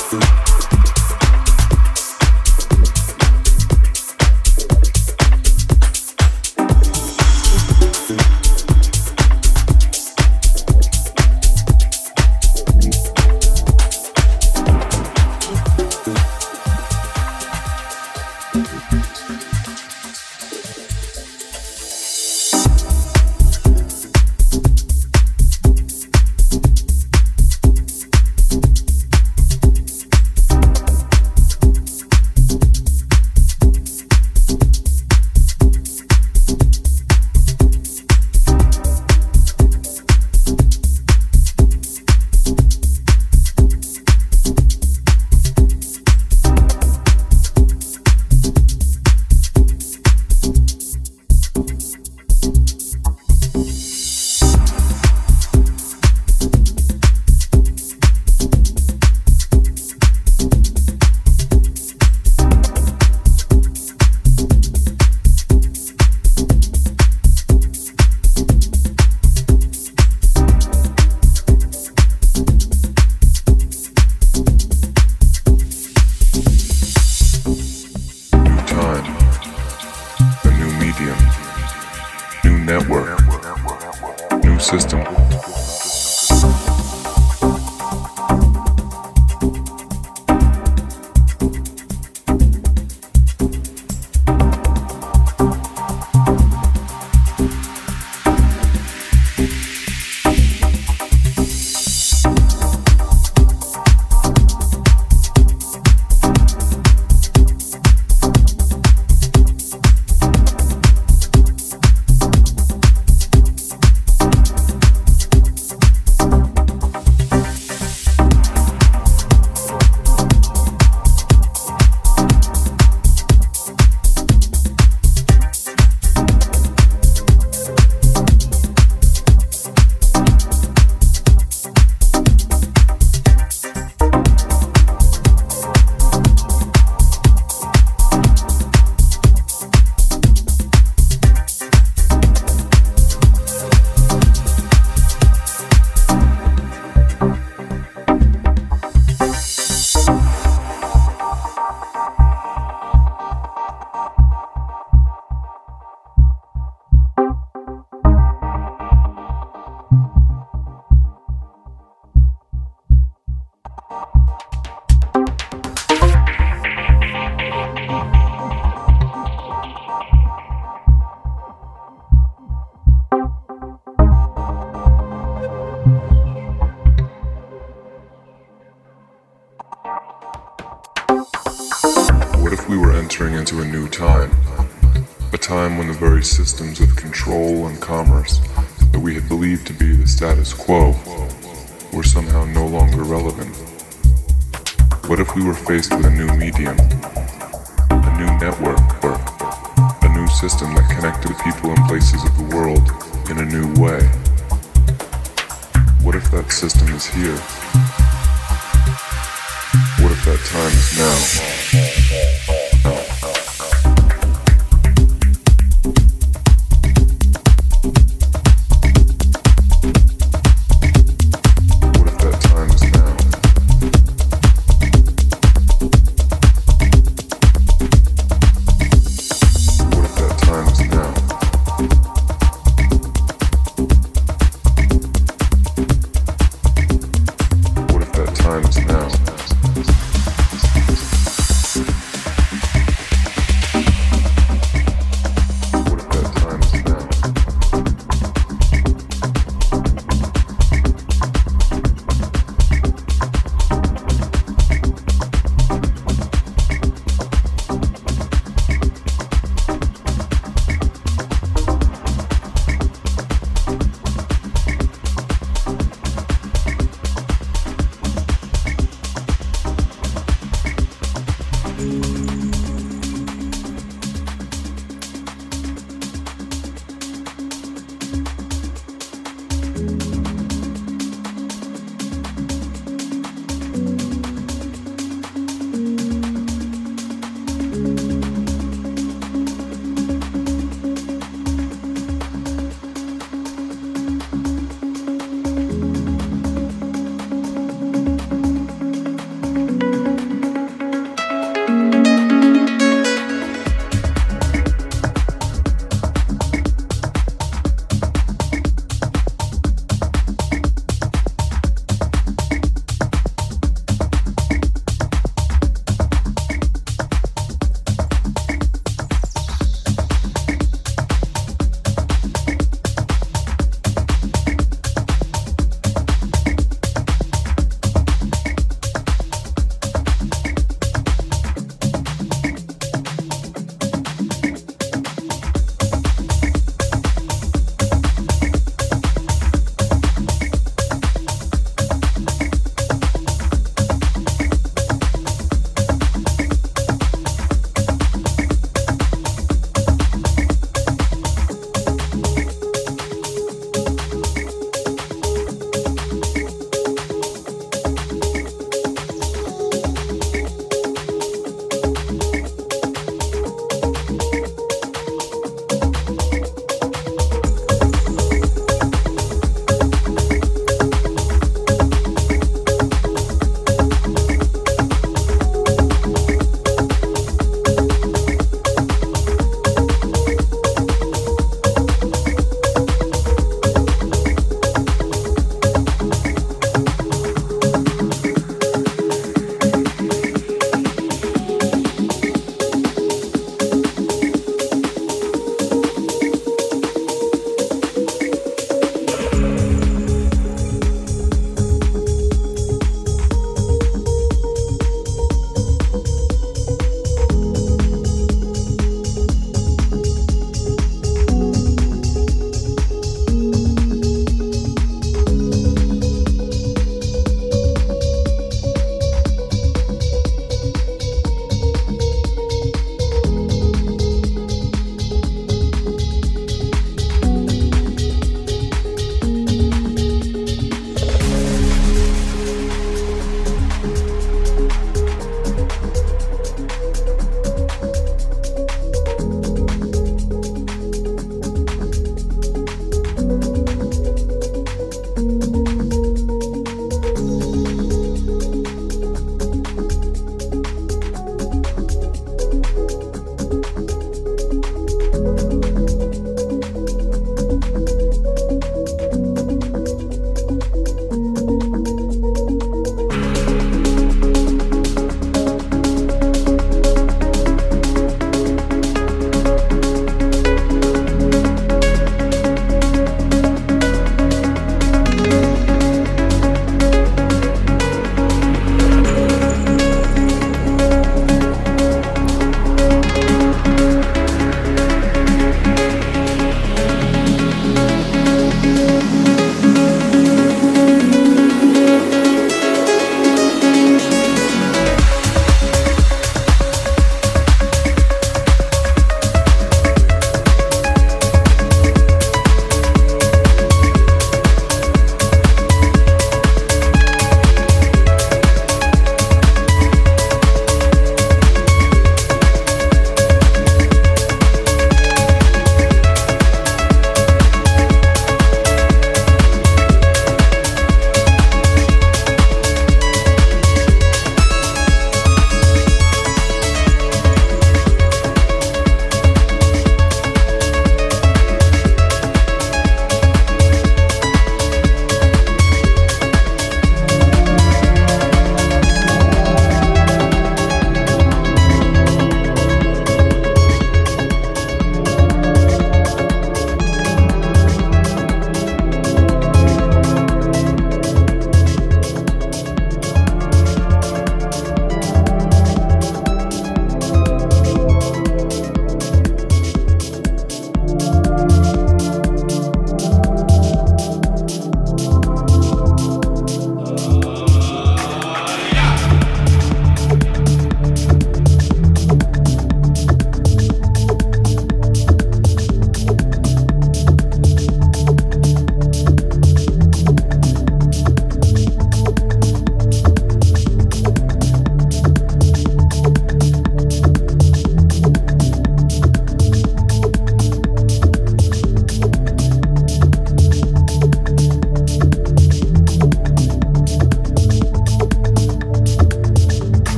network, new we were entering into a new time? A time when the very systems of control and commerce that we had believed to be the status quo were somehow no longer relevant. What if we were faced with a new medium, a new network, or a new system that connected people and places of the world in a new way? What if that system is here? What if that time is now?